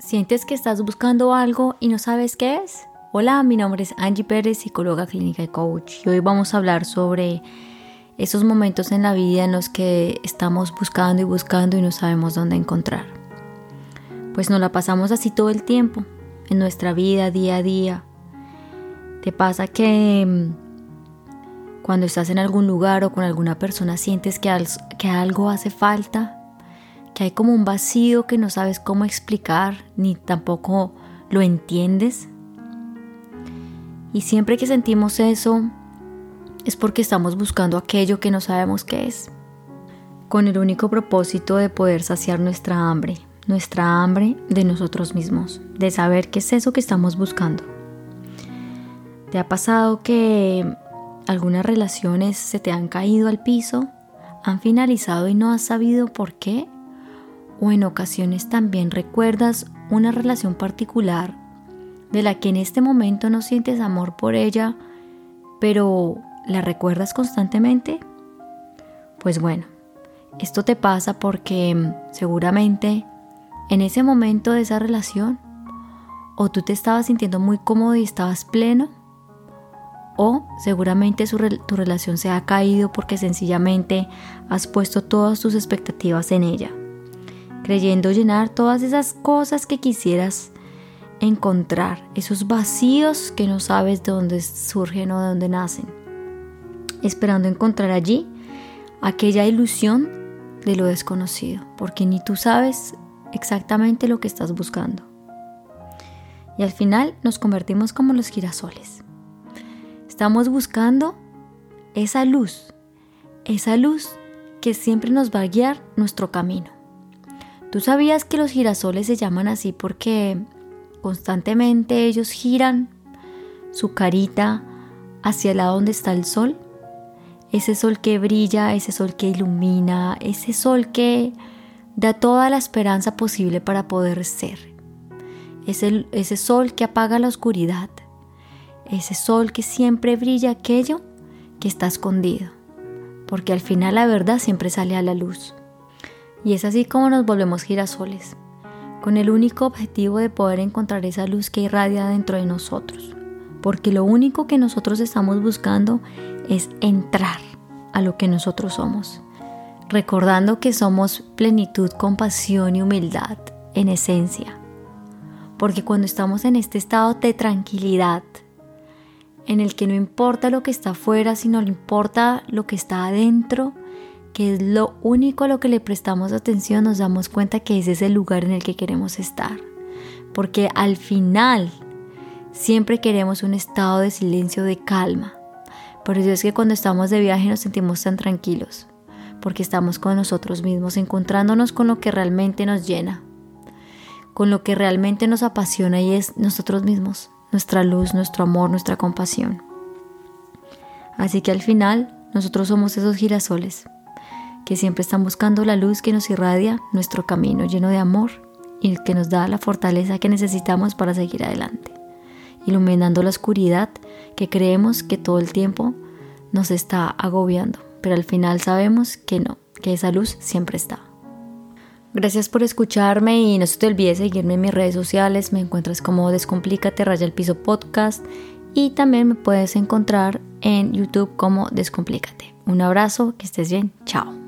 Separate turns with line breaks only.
¿Sientes que estás buscando algo y no sabes qué es? Hola, mi nombre es Angie Pérez, psicóloga clínica y coach. Y hoy vamos a hablar sobre esos momentos en la vida en los que estamos buscando y buscando y no sabemos dónde encontrar. Pues nos la pasamos así todo el tiempo, en nuestra vida, día a día. ¿Te pasa que mm, cuando estás en algún lugar o con alguna persona sientes que, que algo hace falta que hay como un vacío que no sabes cómo explicar ni tampoco lo entiendes. Y siempre que sentimos eso es porque estamos buscando aquello que no sabemos qué es, con el único propósito de poder saciar nuestra hambre, nuestra hambre de nosotros mismos, de saber qué es eso que estamos buscando. ¿Te ha pasado que algunas relaciones se te han caído al piso, han finalizado y no has sabido por qué? O en ocasiones también recuerdas una relación particular de la que en este momento no sientes amor por ella, pero la recuerdas constantemente? Pues bueno, esto te pasa porque mm, seguramente en ese momento de esa relación o tú te estabas sintiendo muy cómodo y estabas pleno, o seguramente tu relación se ha caído porque sencillamente has puesto todas tus expectativas en ella creyendo llenar todas esas cosas que quisieras encontrar, esos vacíos que no sabes de dónde surgen o de dónde nacen, esperando encontrar allí aquella ilusión de lo desconocido, porque ni tú sabes exactamente lo que estás buscando. Y al final nos convertimos como los girasoles. Estamos buscando esa luz, esa luz que siempre nos va a guiar nuestro camino. ¿Tú sabías que los girasoles se llaman así porque constantemente ellos giran su carita hacia el lado donde está el sol? Ese sol que brilla, ese sol que ilumina, ese sol que da toda la esperanza posible para poder ser. Ese, ese sol que apaga la oscuridad. Ese sol que siempre brilla aquello que está escondido. Porque al final la verdad siempre sale a la luz. Y es así como nos volvemos girasoles, con el único objetivo de poder encontrar esa luz que irradia dentro de nosotros. Porque lo único que nosotros estamos buscando es entrar a lo que nosotros somos. Recordando que somos plenitud, compasión y humildad en esencia. Porque cuando estamos en este estado de tranquilidad, en el que no importa lo que está afuera, sino importa lo que está adentro, que es lo único a lo que le prestamos atención, nos damos cuenta que ese es el lugar en el que queremos estar. Porque al final siempre queremos un estado de silencio, de calma. Por eso es que cuando estamos de viaje nos sentimos tan tranquilos, porque estamos con nosotros mismos, encontrándonos con lo que realmente nos llena, con lo que realmente nos apasiona y es nosotros mismos, nuestra luz, nuestro amor, nuestra compasión. Así que al final nosotros somos esos girasoles que siempre están buscando la luz que nos irradia nuestro camino lleno de amor y que nos da la fortaleza que necesitamos para seguir adelante, iluminando la oscuridad que creemos que todo el tiempo nos está agobiando, pero al final sabemos que no, que esa luz siempre está. Gracias por escucharme y no se te olvide seguirme en mis redes sociales, me encuentras como Descomplícate Raya el Piso Podcast y también me puedes encontrar en YouTube como Descomplícate. Un abrazo, que estés bien, chao.